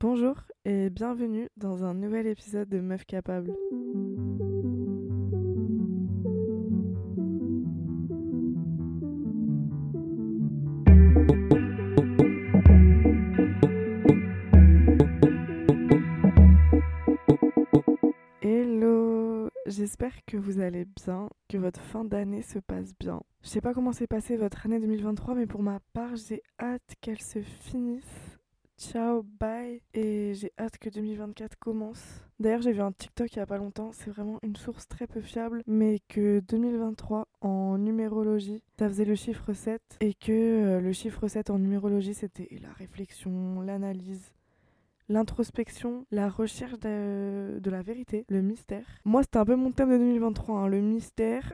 Bonjour et bienvenue dans un nouvel épisode de Meuf Capable. Hello, j'espère que vous allez bien, que votre fin d'année se passe bien. Je sais pas comment s'est passée votre année 2023, mais pour ma part, j'ai hâte qu'elle se finisse Ciao, bye. Et j'ai hâte que 2024 commence. D'ailleurs, j'ai vu un TikTok il y a pas longtemps, c'est vraiment une source très peu fiable, mais que 2023 en numérologie, ça faisait le chiffre 7 et que euh, le chiffre 7 en numérologie, c'était la réflexion, l'analyse, l'introspection, la recherche de, la vérité, le mystère. Moi, c'était un peu mon thème de 2023, hein, le mystère.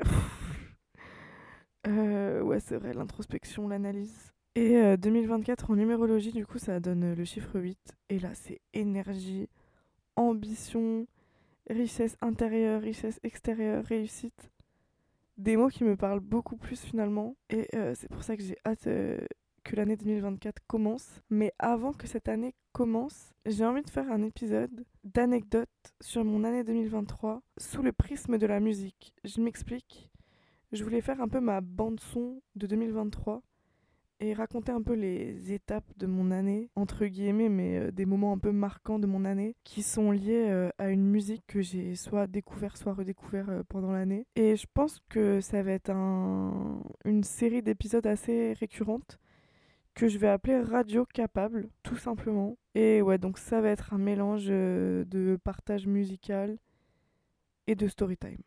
euh, ouais, c'est vrai, l'introspection, l'analyse. Et 2024 euh, en numérologie, du coup, ça donne le chiffre 8. Et là, c'est énergie, ambition, richesse intérieure, richesse extérieure, réussite. Des mots qui me parlent beaucoup plus finalement. Et euh, c'est pour ça que j'ai hâte euh, que l'année 2024 commence. Mais avant que cette année commence, j'ai envie de faire un épisode d'anecdotes sur mon année 2023 sous le prisme de la musique. Je m'explique. Je voulais faire un peu ma bande son de 2023 et raconter un peu les étapes de mon année, entre guillemets, mais euh, des moments un peu marquants de mon année qui sont liés euh, à une musique que j'ai soit découvert, soit redécouvert euh, pendant l'année. Et je pense que ça va être un... une série d'épisodes assez récurrente que je vais appeler Radio Capable, tout simplement. Et ouais, donc ça va être un mélange de partage musical et de story time.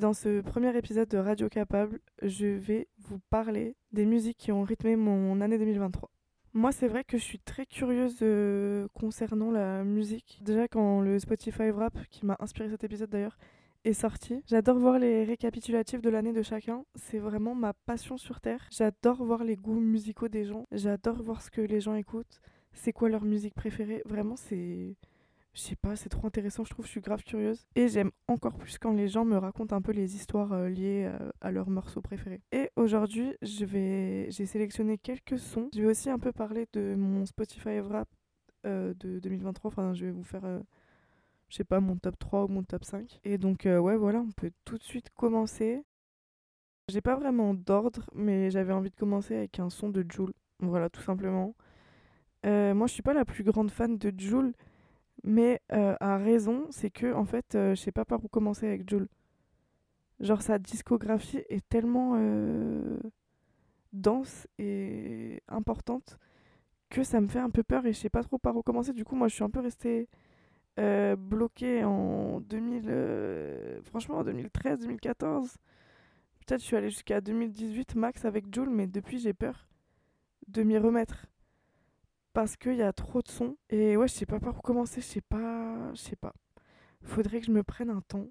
Dans ce premier épisode de Radio Capable, je vais vous parler des musiques qui ont rythmé mon année 2023. Moi, c'est vrai que je suis très curieuse euh, concernant la musique. Déjà, quand le Spotify Rap, qui m'a inspiré cet épisode d'ailleurs, est sorti, j'adore voir les récapitulatifs de l'année de chacun. C'est vraiment ma passion sur Terre. J'adore voir les goûts musicaux des gens. J'adore voir ce que les gens écoutent. C'est quoi leur musique préférée? Vraiment, c'est je sais pas, c'est trop intéressant, je trouve, je suis grave curieuse. Et j'aime encore plus quand les gens me racontent un peu les histoires euh, liées euh, à leurs morceaux préférés. Et aujourd'hui, j'ai sélectionné quelques sons. Je vais aussi un peu parler de mon Spotify Rap euh, de 2023. Enfin, je vais vous faire, je sais pas, mon top 3 ou mon top 5. Et donc, ouais, voilà, on peut tout de suite commencer. J'ai pas vraiment d'ordre, mais j'avais envie de commencer avec un son de Joule. Voilà, tout simplement. moi, je suis pas la plus grande fan de Joule mais euh, a raison, c'est que en fait, euh, je sais pas par où commencer avec Jules. Genre sa discographie est tellement euh, dense et importante que ça me fait un peu peur et je sais pas trop par où commencer. Du coup, moi, je suis un peu restée euh, bloquée en 2000, franchement en 2013, 2014. Peut-être je suis allée jusqu'à 2018 max avec Jules, mais depuis j'ai peur de m'y remettre parce qu'il y a trop de sons. Et ouais, je sais pas par où commencer, je sais pas. Je sais pas. Faudrait que je me prenne un temps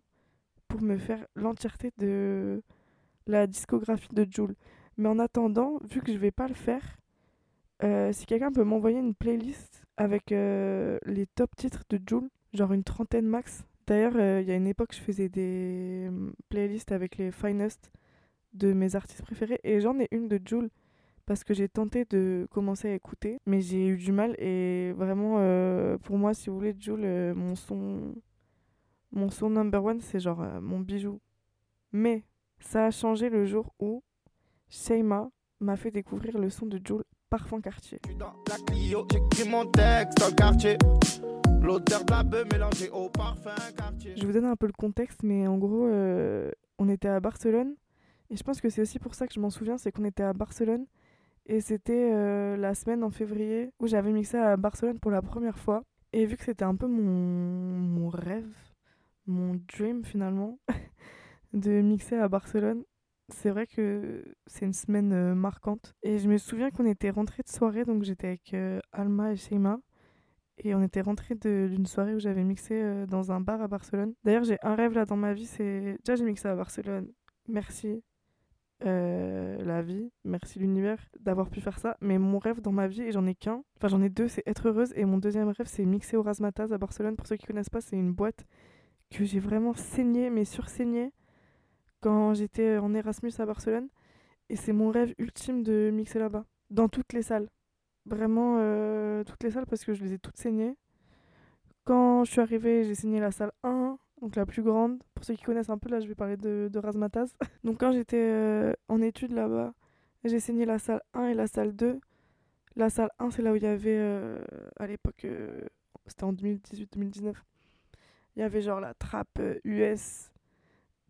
pour me faire l'entièreté de la discographie de Jules. Mais en attendant, vu que je vais pas le faire, euh, si quelqu'un peut m'envoyer une playlist avec euh, les top titres de Jules, genre une trentaine max. D'ailleurs, euh, il y a une époque, je faisais des playlists avec les finest de mes artistes préférés et j'en ai une de Jules parce que j'ai tenté de commencer à écouter, mais j'ai eu du mal et vraiment, euh, pour moi, si vous voulez, Jules, euh, mon son, mon son number one, c'est genre euh, mon bijou. Mais ça a changé le jour où Shayma m'a fait découvrir le son de Jules, Parfum Quartier. Je vous donne un peu le contexte, mais en gros, on était à Barcelone. Et je pense que c'est aussi pour ça que je m'en souviens, c'est qu'on était à Barcelone et c'était euh, la semaine en février où j'avais mixé à Barcelone pour la première fois. Et vu que c'était un peu mon, mon rêve, mon dream finalement, de mixer à Barcelone, c'est vrai que c'est une semaine euh, marquante. Et je me souviens qu'on était rentrés de soirée, donc j'étais avec euh, Alma et Sheima. Et on était rentrés d'une soirée où j'avais mixé dans un bar à Barcelone. D'ailleurs, j'ai un rêve là dans ma vie, c'est... Déjà, j'ai mixé à Barcelone. Merci. Euh, la vie, merci l'univers d'avoir pu faire ça. Mais mon rêve dans ma vie, et j'en ai qu'un, enfin j'en ai deux, c'est être heureuse. Et mon deuxième rêve, c'est mixer au Razmataz à Barcelone. Pour ceux qui connaissent pas, c'est une boîte que j'ai vraiment saigné, mais sursaigné quand j'étais en Erasmus à Barcelone. Et c'est mon rêve ultime de mixer là-bas, dans toutes les salles. vraiment euh, toutes les salles parce que je les ai toutes saignées. Quand je suis arrivée, j'ai saigné la salle 1, donc la plus grande. Pour ceux qui connaissent un peu, là, je vais parler de, de Razmataz. donc quand j'étais euh, en études là-bas, j'ai saigné la salle 1 et la salle 2. La salle 1, c'est là où il y avait, euh, à l'époque, euh, c'était en 2018-2019, il y avait genre la trappe US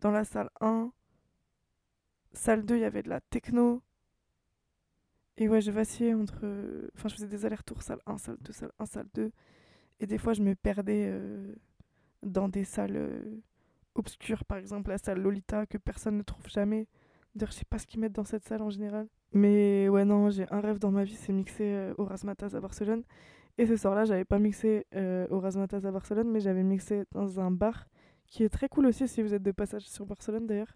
dans la salle 1. Salle 2, il y avait de la techno. Et ouais, je vacillais entre. Enfin, je faisais des allers-retours, salle 1, salle 2, salle 1, salle 2. Et des fois, je me perdais dans des salles euh, obscures, par exemple la salle Lolita, que personne ne trouve jamais. D'ailleurs, je sais pas ce qu'ils mettent dans cette salle en général. Mais ouais, non, j'ai un rêve dans ma vie, c'est mixer euh, au Razmataz à Barcelone. Et ce soir-là, j'avais pas mixé euh, au Razmataz à Barcelone, mais j'avais mixé dans un bar qui est très cool aussi si vous êtes de passage sur Barcelone d'ailleurs,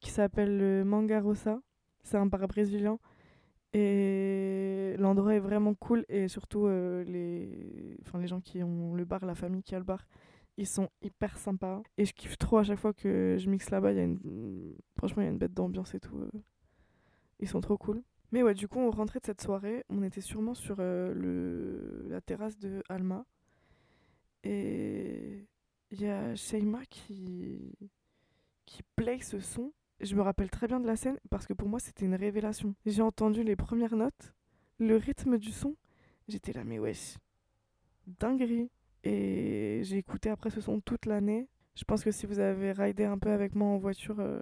qui s'appelle le Manga Rosa. C'est un bar brésilien. Et l'endroit est vraiment cool et surtout euh, les... Enfin, les gens qui ont le bar, la famille qui a le bar, ils sont hyper sympas. Et je kiffe trop à chaque fois que je mixe là-bas. Une... Franchement, il y a une bête d'ambiance et tout. euh. Ils sont trop cool. Mais ouais, du coup, on rentrait de cette soirée. On était sûrement sur euh, le... la terrasse de Alma. Et il y a Sheima qui, qui play ce son. Je me rappelle très bien de la scène parce que pour moi, c'était une révélation. J'ai entendu les premières notes, le rythme du son. J'étais là, mais wesh, dinguerie. Et j'ai écouté après ce son toute l'année. Je pense que si vous avez ridé un peu avec moi en voiture, euh,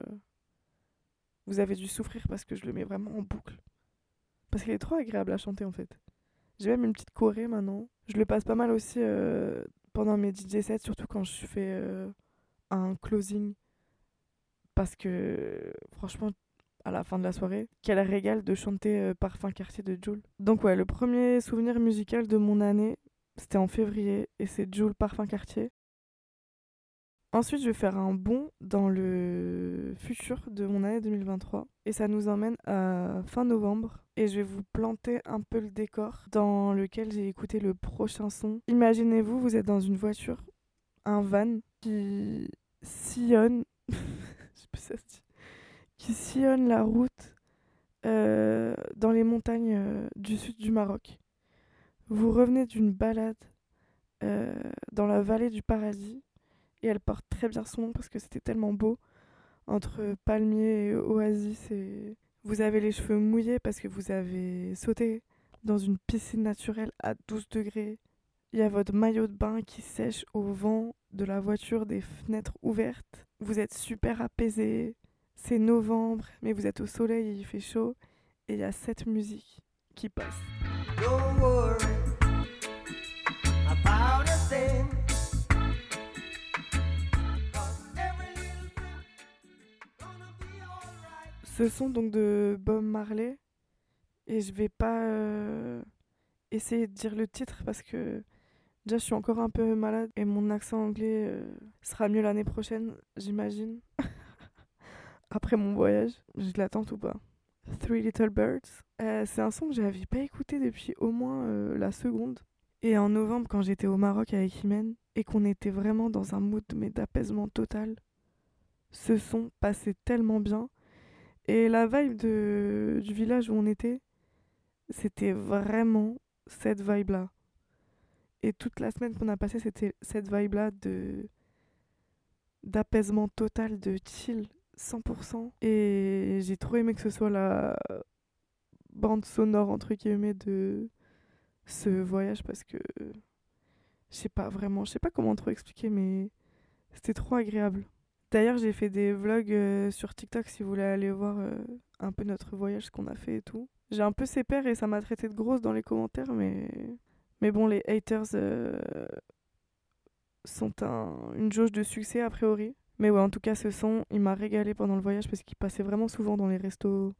vous avez dû souffrir parce que je le mets vraiment en boucle. Parce qu'il est trop agréable à chanter en fait. J'ai même une petite choré maintenant. Je le passe pas mal aussi euh, pendant mes DJ sets, surtout quand je fais euh, un closing. Parce que franchement, à la fin de la soirée, quel régal de chanter Parfum Quartier de Joule. Donc ouais, le premier souvenir musical de mon année, c'était en février et c'est Joule Parfum Quartier. Ensuite, je vais faire un bond dans le futur de mon année 2023 et ça nous emmène à fin novembre et je vais vous planter un peu le décor dans lequel j'ai écouté le prochain son. Imaginez-vous, vous êtes dans une voiture, un van qui sillonne, je sais ça se dit, qui sillonne la route euh, dans les montagnes euh, du sud du Maroc. Vous revenez d'une balade euh, dans la vallée du paradis et elle porte très bien son nom parce que c'était tellement beau entre palmiers et oasis et vous avez les cheveux mouillés parce que vous avez sauté dans une piscine naturelle à 12 degrés. Il y a votre maillot de bain qui sèche au vent de la voiture des fenêtres ouvertes. Vous êtes super apaisé. C'est novembre, mais vous êtes au soleil et il fait chaud. Et il y a cette musique qui passe. Ce son donc de Bob Marley. Et je vais pas euh, essayer de dire le titre parce que déjà je suis encore un peu malade et mon accent anglais euh, sera mieux l'année prochaine, j'imagine. Après mon voyage, je l'attends ou pas. Three Little Birds. Euh, c'est un son que j'avais pas écouté depuis au moins euh, la seconde. Et en novembre, quand j'étais au Maroc avec Imen et qu'on était vraiment dans un mood mais d'apaisement total, ce son passait tellement bien. Et la vibe de, du village où on était, c'était vraiment cette vibe-là. Et toute la semaine qu'on a passée, c'était cette vibe-là de d'apaisement total, de chill, 100%. Et j'ai trop aimé que ce soit la bande sonore, entre guillemets, de ce voyage parce que je sais pas vraiment, je sais pas comment trop expliquer, mais c'était trop agréable. D'ailleurs, j'ai fait des vlogs euh, sur TikTok si vous voulez aller voir euh, un peu notre voyage, ce qu'on a fait et tout. J'ai un peu ses pères et ça m'a traité de grosse dans les commentaires, mais, mais bon, les haters euh, sont un- une jauge de succès a priori. Mais ouais, en tout cas, ce son, il m'a régalé pendant le voyage parce qu'il passait vraiment souvent dans les restos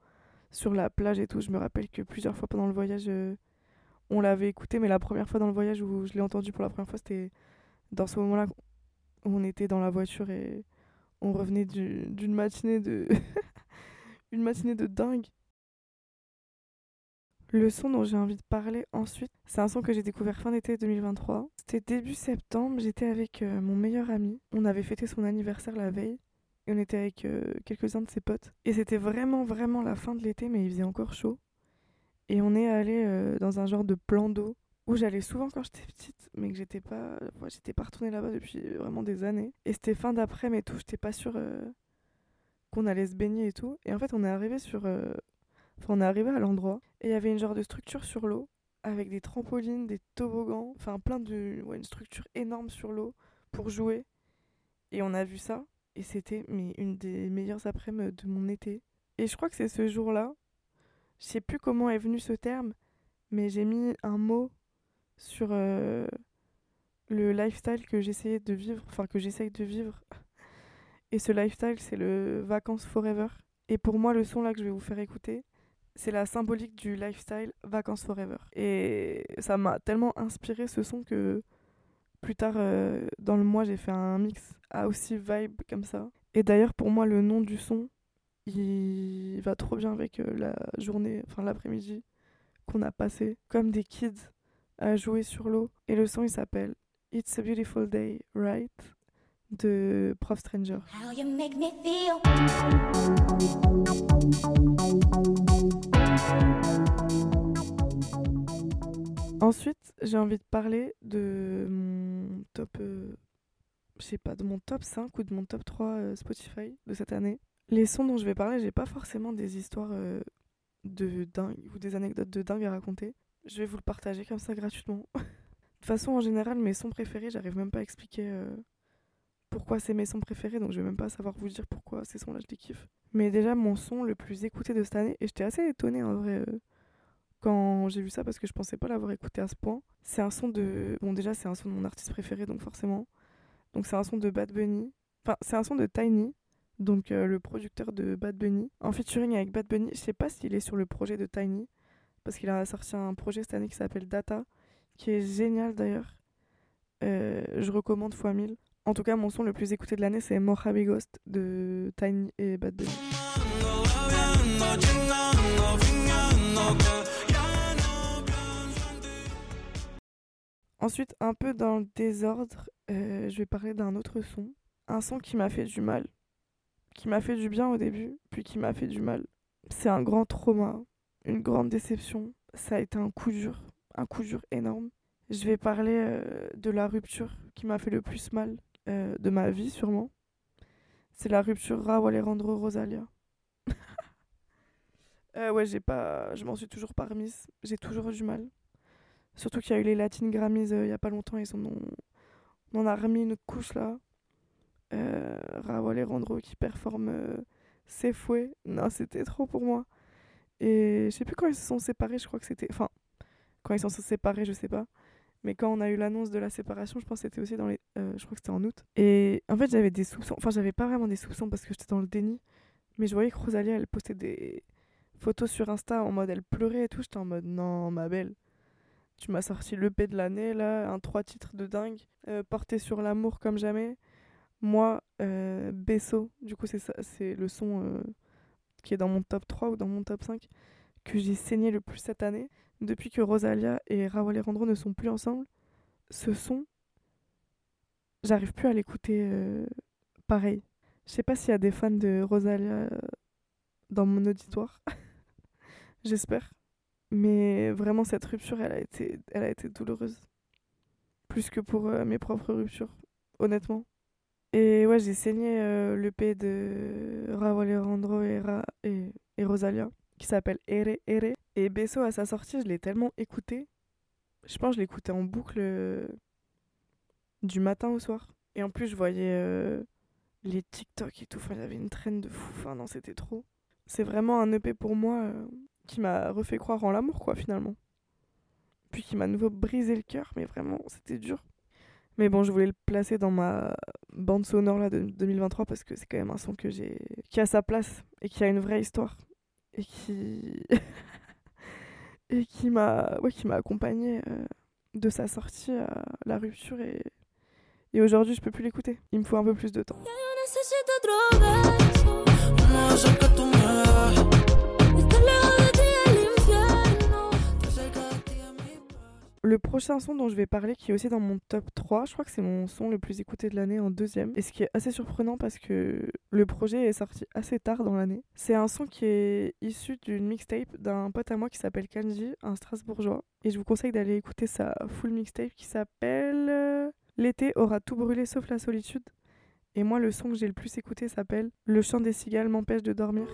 sur la plage et tout. Je me rappelle que plusieurs fois pendant le voyage, euh, on l'avait écouté, mais la première fois dans le voyage où je l'ai entendu pour la première fois, c'était dans ce moment-là où on était dans la voiture et on revenait du- d'une matinée de une matinée de dingue. Le son dont j'ai envie de parler ensuite, c'est un son que j'ai découvert fin d'été 2023. C'était début septembre, j'étais avec euh, mon meilleur ami. On avait fêté son anniversaire la veille et on était avec euh, quelques-uns de ses potes. Et c'était vraiment vraiment la fin de l'été mais il faisait encore chaud. Et on est allé euh, dans un genre de plan d'eau où j'allais souvent quand j'étais petite, mais que j'étais pas, j'étais pas retournée là-bas depuis vraiment des années. Et c'était fin d'après, mais tout, j'étais pas sûre qu'on allait se baigner et tout. Et en fait, on est arrivé sur, enfin, on est arrivé à l'endroit et il y avait une genre de structure sur l'eau avec des trampolines, des toboggans, enfin plein de, ouais, une structure énorme sur l'eau pour jouer. Et on a vu ça et c'était une des meilleures après-midi de mon été. Et je crois que c'est ce jour-là, je sais plus comment est venu ce terme, mais j'ai mis un mot sur euh, le lifestyle que j'essayais de vivre, enfin que j'essaye de vivre. Et ce lifestyle, c'est le vacances forever. Et pour moi, le son là que je vais vous faire écouter, c'est la symbolique du lifestyle vacances forever. Et ça m'a tellement inspiré ce son que plus tard euh, dans le mois, j'ai fait un mix à aussi vibe comme ça. Et d'ailleurs, pour moi, le nom du son, il va trop bien avec euh, la journée, enfin l'après-midi qu'on a passé comme des kids à jouer sur l'eau. Et le son, il s'appelle It's a Beautiful Day, Right de Prof Stranger. How you make me feel. Ensuite, j'ai envie de parler de mon top, euh, je sais pas, de mon top 5 ou de mon top 3 euh, Spotify de cette année. Les sons dont je vais parler, j'ai pas forcément des histoires euh, de dingue ou des anecdotes de dingue à raconter. Je vais vous le partager comme ça gratuitement. de toute façon, en général, mes sons préférés, j'arrive même pas à expliquer pourquoi c'est mes sons préférés, donc je vais même pas savoir vous dire pourquoi ces sons-là je les kiffe. Mais déjà, mon son le plus écouté de cette année, et j'étais assez étonnée en vrai euh, quand j'ai vu ça parce que je pensais pas l'avoir écouté à ce point. C'est un son de. Bon, déjà, c'est un son de mon artiste préféré, donc forcément. Donc, c'est un son de Bad Bunny. Enfin, c'est un son de Tiny, donc euh, le producteur de Bad Bunny. En featuring avec Bad Bunny, je sais pas s'il est sur le projet de Tiny, parce qu'il a sorti un projet cette année qui s'appelle Data, qui est génial d'ailleurs. Euh, je recommande fois 1000. En tout cas, mon son le plus écouté de l'année, c'est Mojave Ghost de Tiny et Bad Bunny. Ensuite, un peu dans le désordre, euh, je vais parler d'un autre son. Un son qui m'a fait du mal. Qui m'a fait du bien au début, puis qui m'a fait du mal. C'est un grand trauma, une grande déception. Ça a été un coup dur, un coup dur énorme. Je vais parler euh, de la rupture qui m'a fait le plus mal euh, de ma vie, sûrement. C'est la rupture Raoul Alejandro Rosalia. Euh, ouais, j'ai pas, je m'en suis toujours pas remise. J'ai toujours du mal. Surtout qu'il y a eu les Latin Grammys euh, il y a pas longtemps. Ils en ont, on en a remis une couche là. Euh, Raoul Alejandro qui performe euh, ses fouets. Non, c'était trop pour moi. Et je sais plus quand ils se sont séparés. Je crois que c'était, enfin, quand ils se sont séparés, je sais pas. Mais quand on a eu l'annonce de la séparation, je pense que c'était aussi dans les. euh, je crois que c'était en août. Et en fait, j'avais des soupçons. Enfin, j'avais pas vraiment des soupçons parce que j'étais dans le déni. Mais je voyais que Rosalia, elle postait des photos sur Insta en mode elle pleurait et tout. J'étais en mode non, ma belle. Tu m'as sorti l'EP de l'année, là, un trois titres de dingue, euh, porté sur l'amour comme jamais. Moi, euh, Besso, du coup, c'est le son euh, qui est dans mon top 3 ou dans mon top 5 que j'ai saigné le plus cette année. Depuis que Rosalia et Raoul Alejandro ne sont plus ensemble, ce son, j'arrive plus à l'écouter euh, pareil. Je sais pas s'il y a des fans de Rosalia euh, dans mon auditoire. J'espère. Mais vraiment, cette rupture, elle a été, elle a été douloureuse. Plus que pour euh, mes propres ruptures, honnêtement. Et ouais, j'ai saigné euh, l'EP de Raoul Alejandro et, Ra- et Rosalia, qui s'appelle Ere Ere. Et Besso, à sa sortie, je l'ai tellement écouté. Je pense que je l'écoutais en boucle euh, du matin au soir. Et en plus, je voyais euh, les TikTok et tout. Enfin, il y avait une traîne de fou. Enfin, non, c'était trop. C'est vraiment un EP pour moi euh, qui m'a refait croire en l'amour, quoi, finalement. Puis qui m'a nouveau brisé le cœur, mais vraiment, c'était dur. Mais bon, je voulais le placer dans ma bande sonore là, de 2023 parce que c'est quand même un son que j'ai qui a sa place et qui a une vraie histoire et qui et qui m'a ouais, qui m'a accompagné euh, de sa sortie à la rupture et et aujourd'hui, je peux plus l'écouter. Il me faut un peu plus de temps. Le prochain son dont je vais parler, qui est aussi dans mon top 3, je crois que c'est mon son le plus écouté de l'année en deuxième. Et ce qui est assez surprenant parce que le projet est sorti assez tard dans l'année. C'est un son qui est issu d'une mixtape d'un pote à moi qui s'appelle Kanji, un Strasbourgeois. Et je vous conseille d'aller écouter sa full mixtape qui s'appelle euh, L'été aura tout brûlé sauf la solitude. Et moi, le son que j'ai le plus écouté s'appelle Le chant des cigales m'empêche de dormir.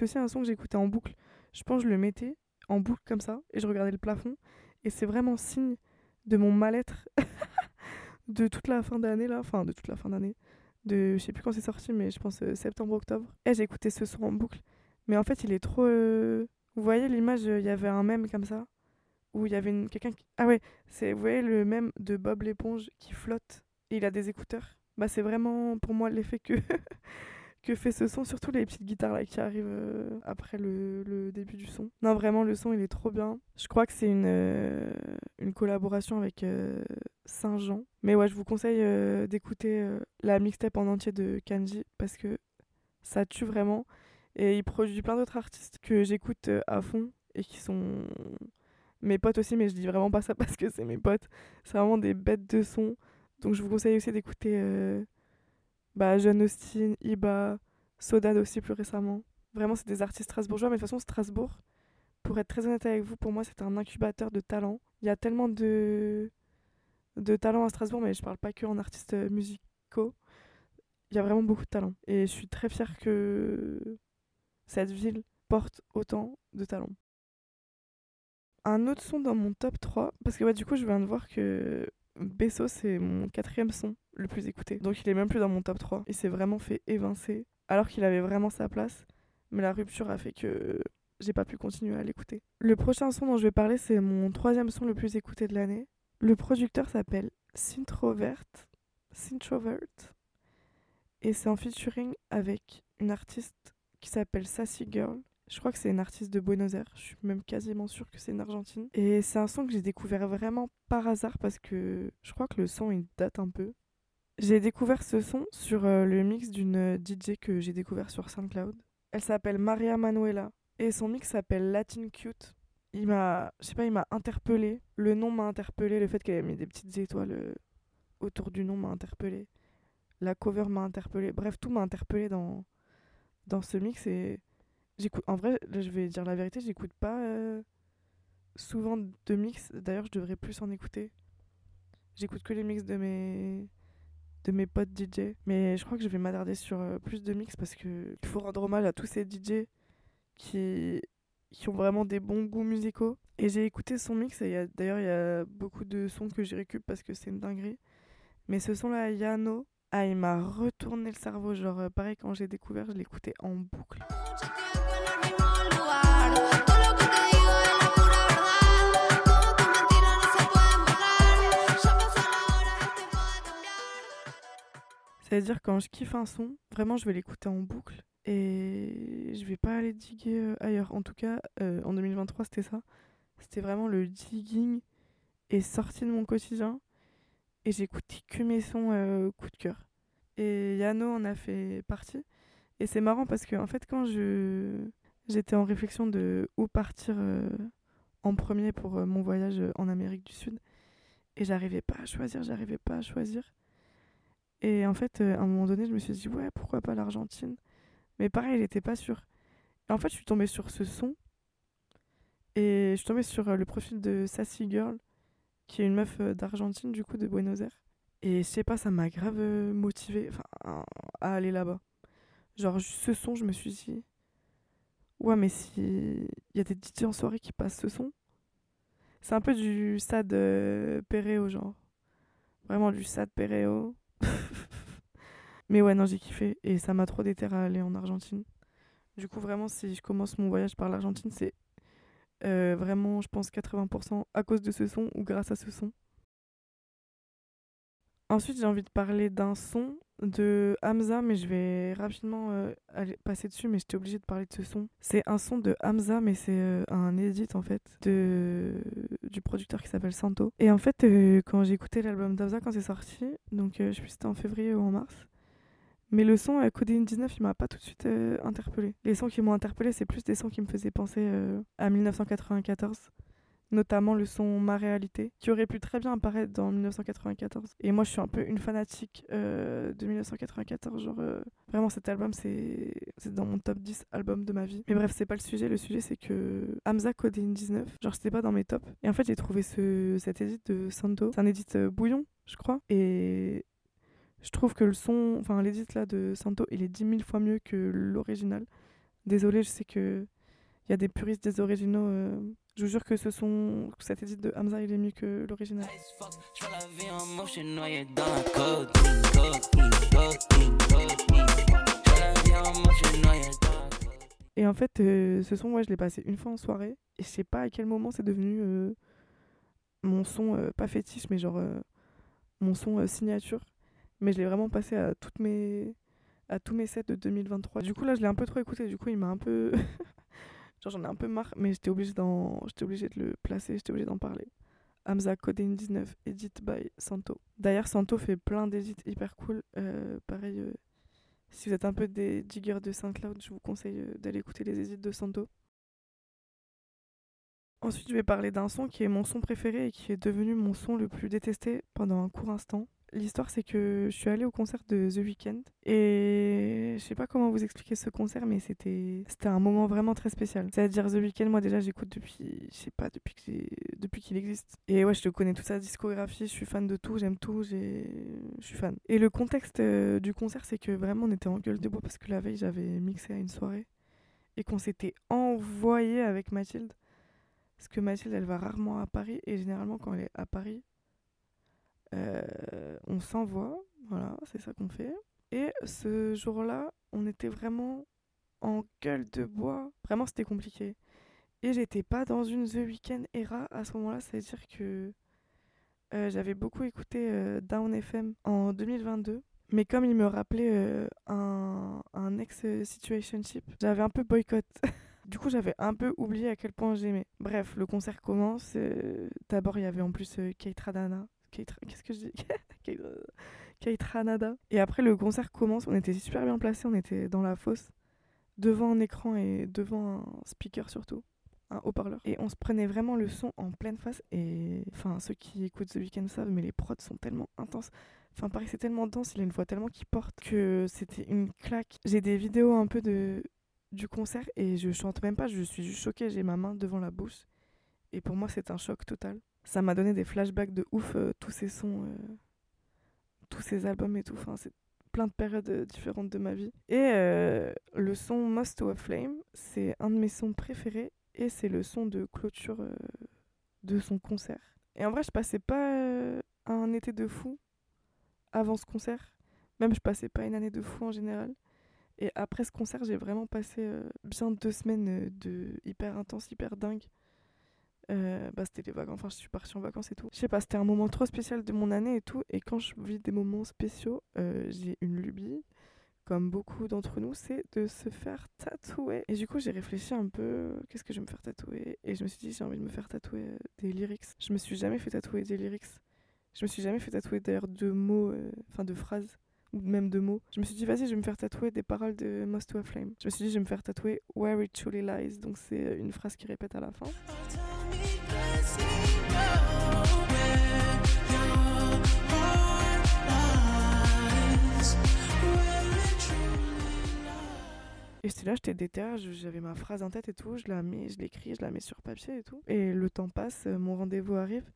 C'est aussi un son que j'écoutais en boucle. Je pense que je le mettais en boucle comme ça et je regardais le plafond. Et c'est vraiment signe de mon mal-être de toute la fin d'année là. Enfin, de toute la fin d'année. De, je sais plus quand c'est sorti, mais je pense euh, septembre-octobre. Et j'ai écouté ce son en boucle. Mais en fait, il est trop. euh, Vous voyez l'image, euh, il y avait un mème comme ça. Où il y avait une... quelqu'un qui. Ah ouais, c'est vous voyez le mème de Bob l'éponge qui flotte et il a des écouteurs. Bah, c'est vraiment pour moi l'effet que. que fait ce son, surtout les petites guitares là qui arrivent euh, après le, le début du son. Non, vraiment, le son il est trop bien. Je crois que c'est une, euh, une collaboration avec euh, Saint-Jean. Mais ouais, je vous conseille d'écouter la mixtape en entier de Kanji parce que ça tue vraiment. Et il produit plein d'autres artistes que j'écoute à fond et qui sont mes potes aussi, mais je dis vraiment pas ça parce que c'est mes potes. C'est vraiment des bêtes de son. Donc je vous conseille aussi d'écouter bah, Jeanne Austin, Iba, Sodad aussi plus récemment. Vraiment, c'est des artistes strasbourgeois, mais de toute façon, Strasbourg, pour être très honnête avec vous, pour moi, c'est un incubateur de talent. Il y a tellement de, de talent à Strasbourg, mais je parle pas que en artistes euh, musicaux. Il y a vraiment beaucoup de talent. Et je suis très fière que cette ville porte autant de talent. Un autre son dans mon top 3, parce que ouais, du coup, je viens de voir que Besso, c'est mon quatrième son le plus écouté. Donc il est même plus dans mon top 3. Il s'est vraiment fait évincer, alors qu'il avait vraiment sa place. Mais la rupture a fait que j'ai pas pu continuer à l'écouter. Le prochain son dont je vais parler, c'est mon troisième son le plus écouté de l'année. Le producteur s'appelle Sintrovert. Sintrovert. Et c'est en featuring avec une artiste qui s'appelle Sassy Girl. Je crois que c'est une artiste de Buenos Aires. Je suis même quasiment sûre que c'est une Argentine. Et c'est un son que j'ai découvert vraiment par hasard parce que je crois que le son il date un peu. J'ai découvert ce son sur euh, le mix d'une euh, DJ que j'ai découvert sur SoundCloud. Elle s'appelle Maria Manuela et son mix s'appelle Latin Cute. Il m'a, je sais pas, il m'a interpellé. Le nom m'a interpellé. Le fait qu'elle ait mis des petites étoiles euh, autour du nom m'a interpellé. La cover m'a interpellé. Bref, tout m'a interpellé dans dans ce mix et j'écoute. En vrai, je vais dire la vérité, j'écoute pas euh, souvent de mix. D'ailleurs, je devrais plus en écouter. J'écoute que les mix de mes de mes potes DJ. Mais je crois que je vais m'attarder sur euh, plus de mix parce que il faut rendre hommage à tous ces DJ qui qui ont vraiment des bons goûts musicaux. Et j'ai écouté son mix et d'ailleurs il y a beaucoup de sons que j'ai récup parce que c'est une dinguerie. Mais ce son-là, Yano, ah, il m'a retourné le cerveau. Genre, euh, pareil, quand j'ai découvert, je l'écoutais en boucle. C'est-à-dire, quand je kiffe un son, vraiment, je vais l'écouter en boucle. Et je vais pas aller diguer euh, ailleurs. En tout cas, euh, en 2023, c'était ça. C'était vraiment le digging est sorti de mon quotidien. Et j'écoutais que mes sons euh, coup de cœur. Et Yano en a fait partie. Et c'est marrant parce que, en fait, quand je j'étais en réflexion de où partir en premier pour mon voyage en Amérique du Sud, et j'arrivais pas à choisir, j'arrivais pas à choisir. Et en fait, euh, à un moment donné, je me suis dit, ouais, pourquoi pas l'Argentine? Mais pareil, j'étais pas sûre. Et en fait, je suis tombée sur ce son. Et je suis tombée sur euh, le profil de Sassy Girl, qui est une meuf euh, d'Argentine, du coup, de Buenos Aires. Et je sais pas, ça m'a grave motivée à, aller là-bas. Genre, ce son, je me suis dit, ouais, mais si y a des DJ en soirée qui passent ce son, c'est un peu du sad Perreo, genre. Vraiment du sad Perreo. Mais ouais, non, j'ai kiffé et ça m'a trop déterré à aller en Argentine. Du coup, vraiment, si je commence mon voyage par l'Argentine, c'est euh, vraiment, je pense, 80% à cause de ce son ou grâce à ce son. Ensuite, j'ai envie de parler d'un son de Hamza, mais je vais rapidement euh, aller passer dessus, mais j'étais obligée de parler de ce son. C'est un son de Hamza, mais c'est euh, un edit en fait de du producteur qui s'appelle Santo. Et en fait, quand j'ai écouté l'album d'Amza quand c'est sorti, donc je sais plus si c'était en février ou en mars, mais le son euh, Codeine 19, il m'a pas tout de suite euh, interpellé. Les sons qui m'ont interpellé, c'est plus des sons qui me faisaient penser euh, à 1994 notamment le son Ma réalité, qui aurait pu très bien apparaître dans 1994. Et moi, je suis un peu une fanatique euh, de 1994. Genre, euh, vraiment, cet album, c'est dans mon top 10 albums de ma vie. Mais bref, c'est pas le sujet. Le sujet, c'est que Hamza Codeine 19, genre, c'était pas dans mes tops. Et en fait, j'ai trouvé ce, cet edit de Santo. C'est un euh, bouillon, je crois. Et je trouve que le son, enfin, l'edit là de Santo, il est 10 000 fois mieux que l'original. Désolée, je sais que il y a des puristes des originaux. euh, je vous jure que ce son, cet edit de Hamza, il est mieux que l'original. Et en fait, euh, ce son, ouais, je l'ai passé une fois en soirée. Et je sais pas à quel moment c'est devenu euh, mon son, pas fétiche, mais genre mon son signature. Mais je l'ai vraiment passé à mes à tous mes sets de 2023. Du coup, là, je l'ai un peu trop écouté. Du coup, il m'a un peu. genre, j'en ai un peu marre. Mais j'étais obligée, d'en... j'étais obligée de le placer, j'étais obligée d'en parler. Hamza Codeine 19, edit by Santo. D'ailleurs, Santo fait plein d'édits hyper cool. Euh, pareil, euh, si vous êtes un peu des diggers de SoundCloud, je vous conseille euh, d'aller écouter les edits de Santo. Ensuite, je vais parler d'un son qui est mon son préféré et qui est devenu mon son le plus détesté pendant un court instant. L'histoire, c'est que je suis allée au concert de The Weeknd et je sais pas comment vous expliquer ce concert, mais c'était c'était un moment vraiment très spécial. C'est-à-dire The Weeknd, moi déjà j'écoute depuis, je sais pas, depuis que depuis qu'il existe. Et ouais, je te connais toute sa discographie, je suis fan de tout, j'aime tout, je suis fan. Et le contexte euh, du concert, c'est que vraiment on était en gueule de bois parce que la veille j'avais mixé à une soirée et qu'on s'était envoyé avec Mathilde. Parce que Mathilde, elle va rarement à Paris et généralement quand elle est à Paris, euh, on s'envoie, voilà, c'est ça qu'on fait. Et ce jour-là, on était vraiment en gueule de bois. Vraiment, c'était compliqué. Et j'étais pas dans une The Weeknd era à ce moment-là, c'est-à-dire que euh, j'avais beaucoup écouté euh, Down FM en 2022. Mais comme il me rappelait un, un ex-situationship, j'avais un peu boycott. du coup, j'avais un peu oublié à quel point j'aimais. Bref, le concert commence. D'abord, il y avait en plus Kate Radana. Qu'est-ce que je dis Kate, Ranada. Et après, le concert commence. On était super bien placés. On était dans la fosse, devant un écran et devant un speaker surtout un haut-parleur. Et on se prenait vraiment le son en pleine face. Et enfin, ceux qui écoutent The Weeknd savent, mais les prods sont tellement intenses. Enfin, pareil, c'est tellement dense, il a une voix tellement qui porte que c'était une claque. J'ai des vidéos un peu de du concert et je chante même pas, je suis juste choquée. J'ai ma main devant la bouche. Et pour moi, c'est un choc total. Ça m'a donné des flashbacks de ouf, euh, tous ces sons, euh, tous ces albums et tout. Enfin, c'est plein de périodes euh, différentes de ma vie. Et le son Most to a Flame, c'est un de mes sons préférés et c'est le son de clôture de son concert. Et en vrai, je passais pas un été de fou avant ce concert. Même je passais pas une année de fou en général. Et après ce concert, j'ai vraiment passé bien deux semaines de hyper intense, hyper dingue. Euh, bah, c'était les vacances, enfin je suis partie en vacances et tout. Je sais pas, c'était un moment trop spécial de mon année et tout. Et quand je vis des moments spéciaux, euh, j'ai une lubie, comme beaucoup d'entre nous, c'est de se faire tatouer. Et du coup, j'ai réfléchi un peu, euh, qu'est-ce que je vais me faire tatouer? Et je me suis dit, j'ai envie de me faire tatouer euh, des lyrics. Je me suis jamais fait tatouer des lyrics. Je me suis jamais fait tatouer d'ailleurs de mots, euh, enfin de phrases, ou même de mots. Je me suis dit, vas-y, je vais me faire tatouer des paroles de Most to a Flame. Je me suis dit, je vais me faire tatouer Where it truly lies. Donc c'est euh, une phrase qui répète à la fin. Et j'étais là, j'étais déter, j'avais ma phrase en tête et tout, je la mets, je l'écris, je la mets sur papier et tout. Et le temps passe, euh, mon rendez-vous arrive.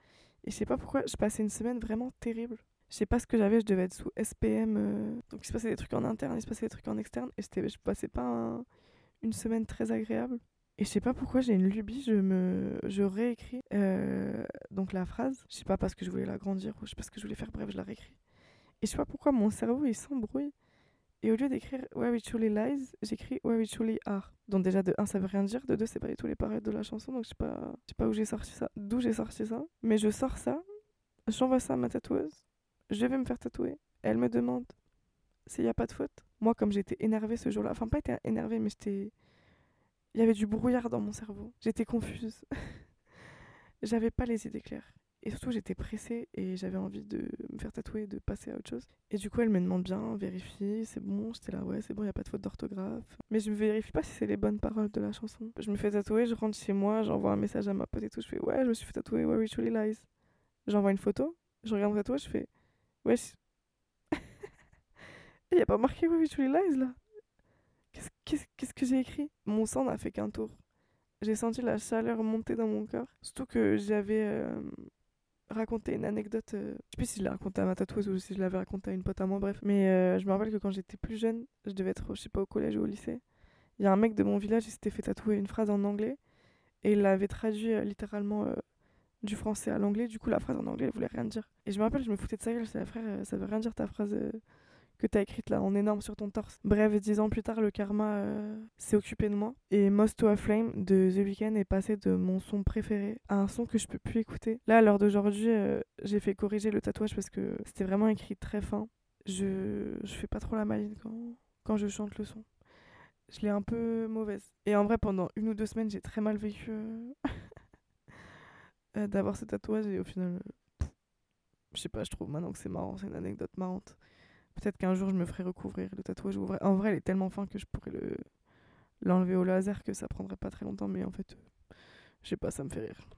Et je sais pas pourquoi, je passais une semaine vraiment terrible. Je sais pas ce que j'avais, je devais être sous SPM. euh, Donc il se passait des trucs en interne, il se passait des trucs en externe. Et je passais pas un- une semaine très agréable. Et je sais pas pourquoi j'ai une lubie, je me je réécris euh, donc la phrase. Je sais pas parce que je voulais l'agrandir ou je sais pas ce que je voulais faire, bref, je la réécris. Et je sais pas pourquoi mon cerveau il s'embrouille. Et au lieu d'écrire Where it truly lies, j'écris Where it truly are. Donc déjà de 1 ça veut rien dire, de 2 c'est pas du tout les paroles de la chanson, donc je sais pas, sais pas où j'ai sorti ça, d'où j'ai sorti ça. Mais je sors ça, j'envoie ça à ma tatoueuse, je vais me faire tatouer. Elle me demande s'il y a pas de faute. Moi comme j'étais énervée ce jour-là, enfin pas énervée mais j'étais... Il y avait du brouillard dans mon cerveau, j'étais confuse. j'avais pas les idées claires. Et surtout, j'étais pressée et j'avais envie de me faire tatouer, de passer à autre chose. Et du coup, elle me demande bien, vérifie, c'est bon. J'étais là, ouais, c'est bon, il a pas de faute d'orthographe. Mais je ne vérifie pas si c'est les bonnes paroles de la chanson. Je me fais tatouer, je rentre chez moi, j'envoie un message à ma pote et tout. Je fais, ouais, je me suis fait tatouer, Where It Really Lies. J'envoie une photo, je regarde mon tatouage, je fais, ouais, il n'y a pas marqué Where It Really Lies là. Qu'est-ce qu'est-ce- que j'ai écrit? Mon sang n'a fait qu'un tour. J'ai senti la chaleur monter dans mon corps. Surtout que j'avais euh, raconté une anecdote. euh, je sais plus si je l'ai raconté à ma tatoueuse ou si je l'avais raconté à une pote à moi, bref. Mais euh, je me rappelle que quand j'étais plus jeune, je devais être, je sais pas, au collège ou au lycée. Il y a un mec de mon village, il s'était fait tatouer une phrase en anglais et il l'avait traduit euh, littéralement euh, du français à l'anglais. Du coup, la phrase en anglais, elle voulait rien dire. Et je me rappelle, je me foutais de sa gueule. Je disais, frère, ça veut rien dire ta phrase que t'as écrite là en énorme sur ton torse. Bref, dix ans plus tard, le karma euh, s'est occupé de moi. Et Most to a Flame de The Weeknd est passé de mon son préféré à un son que je peux plus écouter. Là, à l'heure d'aujourd'hui, euh, j'ai fait corriger le tatouage parce que c'était vraiment écrit très fin. Je, je fais pas trop la maline quand, quand je chante le son. Je l'ai un peu mauvaise. Et en vrai, pendant une ou deux semaines, j'ai très mal vécu euh, d'avoir ce tatouage. Et au final, je sais pas, je trouve maintenant que c'est marrant, c'est une anecdote marrante. Peut-être qu'un jour je me ferai recouvrir le tatouage. En vrai, il est tellement fin que je pourrais le l'enlever au laser que ça prendrait pas très longtemps. Mais en fait, euh, je sais pas, ça me fait rire.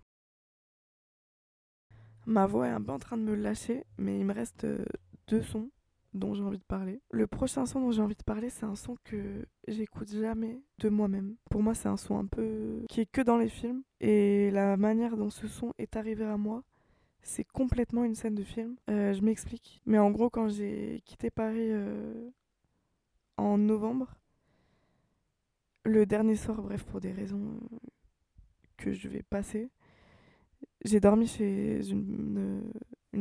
Ma voix est un peu en train de me lâcher, mais il me reste euh, deux sons dont j'ai envie de parler. Le prochain son dont j'ai envie de parler, c'est un son que j'écoute jamais de moi-même. Pour moi, c'est un son un peu qui est que dans les films. Et la manière dont ce son est arrivé à moi, c'est complètement une scène de film. Euh, je m'explique. Mais en gros, quand j'ai quitté Paris euh, en novembre, le dernier soir, bref, pour des raisons euh, que je vais passer, j'ai dormi chez une,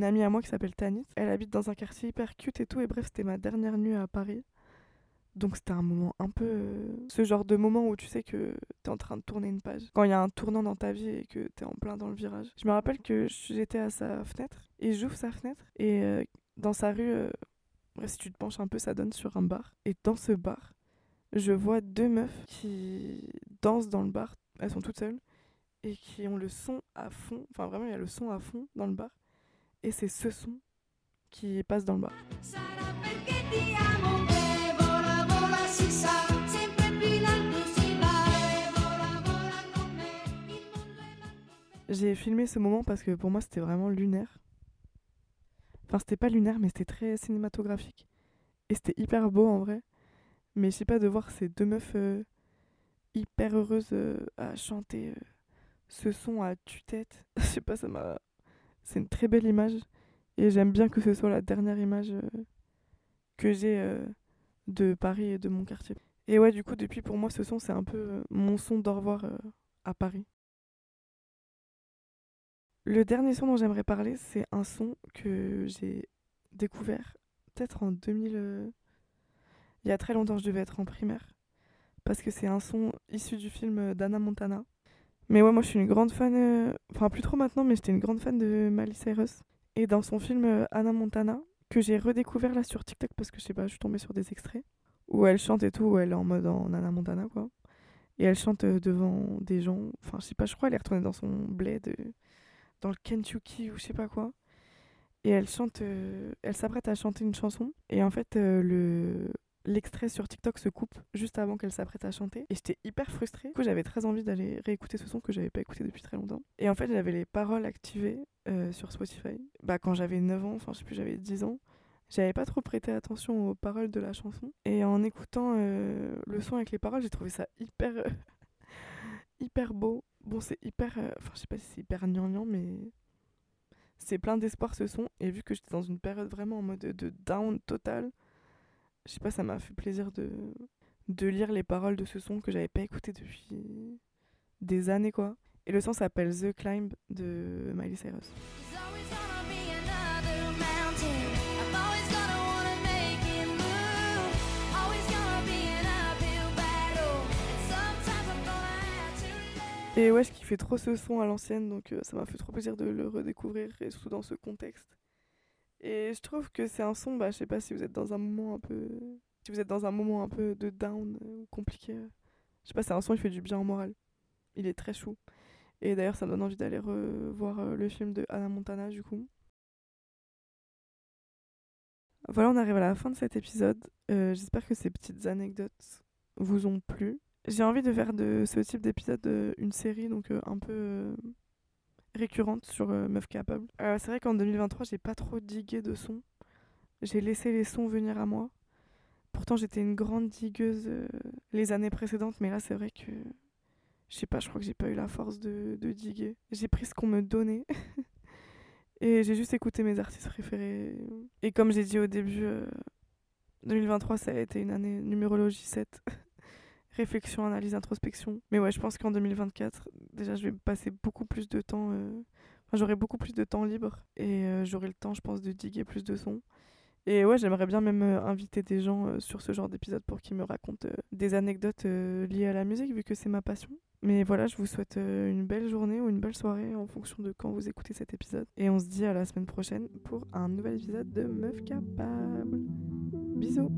amie à moi qui s'appelle Tanit. Elle habite dans un quartier hyper cute et tout. Et bref, c'était ma dernière nuit à Paris. Donc c'était un moment un peu... euh, ce genre de moment où tu sais que t'es en train de tourner une page. Quand il y a un tournant dans ta vie et que t'es en plein dans le virage. Je me rappelle que j'étais à sa fenêtre et j'ouvre sa fenêtre et euh, dans sa rue, euh, si tu te penches un peu, ça donne sur un bar. Et dans ce bar, je vois deux meufs qui dansent dans le bar. Elles sont toutes seules et qui ont le son à fond. Enfin vraiment, il y a le son à fond dans le bar. Et c'est ce son qui passe dans le bar. J'ai filmé ce moment parce que pour moi c'était vraiment lunaire. Enfin c'était pas lunaire mais c'était très cinématographique. Et c'était hyper beau en vrai. Mais je sais pas de voir ces deux meufs euh, hyper heureuses euh, à chanter euh, ce son à tue-tête. je sais pas, ça m'a... C'est une très belle image. Et j'aime bien que ce soit la dernière image que j'ai de Paris et de mon quartier. Et ouais du coup depuis pour moi ce son c'est un peu mon son d'au revoir à Paris. Le dernier son dont j'aimerais parler, c'est un son que j'ai découvert peut-être en 2000. euh, Il y a très longtemps, je devais être en primaire. Parce que c'est un son issu du film d'Anna Montana. Mais ouais, moi je suis une grande fan. euh, Enfin, plus trop maintenant, mais j'étais une grande fan de Miley Cyrus. Et dans son film euh, Anna Montana, que j'ai redécouvert là sur TikTok parce que je sais pas, je suis tombée sur des extraits. Où elle chante et tout, où elle est en mode Anna Montana quoi. Et elle chante devant des gens. Enfin, je sais pas, je crois, elle est retournée dans son bled. Dans le Kentucky ou je sais pas quoi. Et elle chante, euh, elle s'apprête à chanter une chanson. Et en fait, euh, le l'extrait sur TikTok se coupe juste avant qu'elle s'apprête à chanter. Et j'étais hyper frustrée. Du coup, j'avais très envie d'aller réécouter ce son que j'avais pas écouté depuis très longtemps. Et en fait, j'avais les paroles activées euh, sur Spotify. Bah, quand j'avais 9 ans, enfin, je sais plus, j'avais 10 ans. J'avais pas trop prêté attention aux paroles de la chanson. Et en écoutant le son avec les paroles, j'ai trouvé ça hyper, hyper beau. Bon, c'est hyper. euh, Enfin, je sais pas si c'est hyper gnangnan, mais. C'est plein d'espoir ce son. Et vu que j'étais dans une période vraiment en mode de down total, je sais pas, ça m'a fait plaisir de, de lire les paroles de ce son que j'avais pas écouté depuis des années, quoi. Et le son s'appelle The Climb de Miley Cyrus. Et ouais, je kiffais trop ce son à l'ancienne, donc euh, ça m'a fait trop plaisir de le redécouvrir, et surtout dans ce contexte. Et je trouve que c'est un son, bah, je sais pas si vous êtes dans un moment un peu. Si vous êtes dans un moment un peu de down euh, ou compliqué. euh, Je sais pas, c'est un son, il fait du bien au moral. Il est très chou. Et d'ailleurs, ça me donne envie d'aller revoir le film de Hannah Montana, du coup. Voilà, on arrive à la fin de cet épisode. J'espère que ces petites anecdotes vous ont plu. J'ai envie de faire de ce type d'épisode euh, une série, donc euh, un peu euh, récurrente sur Meuf Capable. C'est vrai qu'en 2023, j'ai pas trop digué de sons. J'ai laissé les sons venir à moi. Pourtant, j'étais une grande digueuse les années précédentes, mais là, c'est vrai que je sais pas, je crois que j'ai pas eu la force de, de diguer. J'ai pris ce qu'on me donnait. Et j'ai juste écouté mes artistes préférés. Et comme j'ai dit au début, euh, 2023, ça a été une année numérologie 7. Réflexion, analyse, introspection. Mais ouais, je pense qu'en 2024, déjà, je vais passer beaucoup plus de temps. euh, Enfin, j'aurai beaucoup plus de temps libre. Et euh, j'aurai le temps, je pense, de diguer plus de sons. Et ouais, j'aimerais bien même euh, inviter des gens sur ce genre d'épisode pour qu'ils me racontent des anecdotes liées à la musique, vu que c'est ma passion. Mais voilà, je vous souhaite une belle journée ou une belle soirée en fonction de quand vous écoutez cet épisode. Et on se dit à la semaine prochaine pour un nouvel épisode de Meuf Capable. Bisous